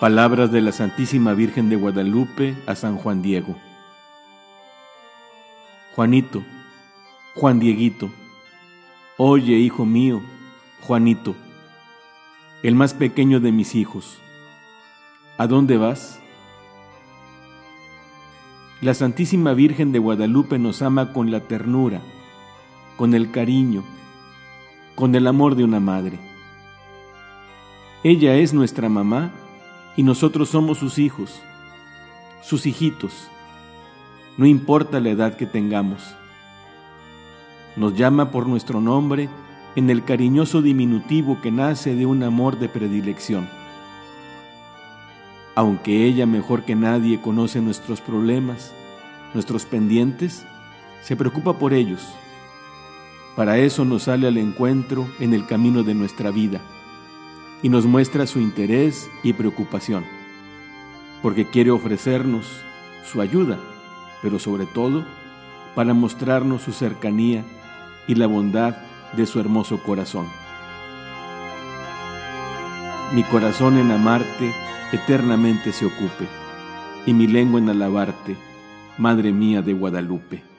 Palabras de la Santísima Virgen de Guadalupe a San Juan Diego. Juanito, Juan Dieguito, oye, hijo mío, Juanito, el más pequeño de mis hijos, ¿a dónde vas? La Santísima Virgen de Guadalupe nos ama con la ternura, con el cariño, con el amor de una madre. Ella es nuestra mamá y nosotros somos sus hijos, sus hijitos, no importa la edad que tengamos. Nos llama por nuestro nombre en el cariñoso diminutivo que nace de un amor de predilección. Aunque ella mejor que nadie conoce nuestros problemas, nuestros pendientes, se preocupa por ellos. Para eso nos sale al encuentro en el camino de nuestra vida y nos muestra su interés y preocupación, porque quiere ofrecernos su ayuda, pero sobre todo para mostrarnos su cercanía y la bondad de su hermoso corazón. Mi corazón en amarte eternamente se ocupe, y mi lengua en alabarte, Madre mía de Guadalupe.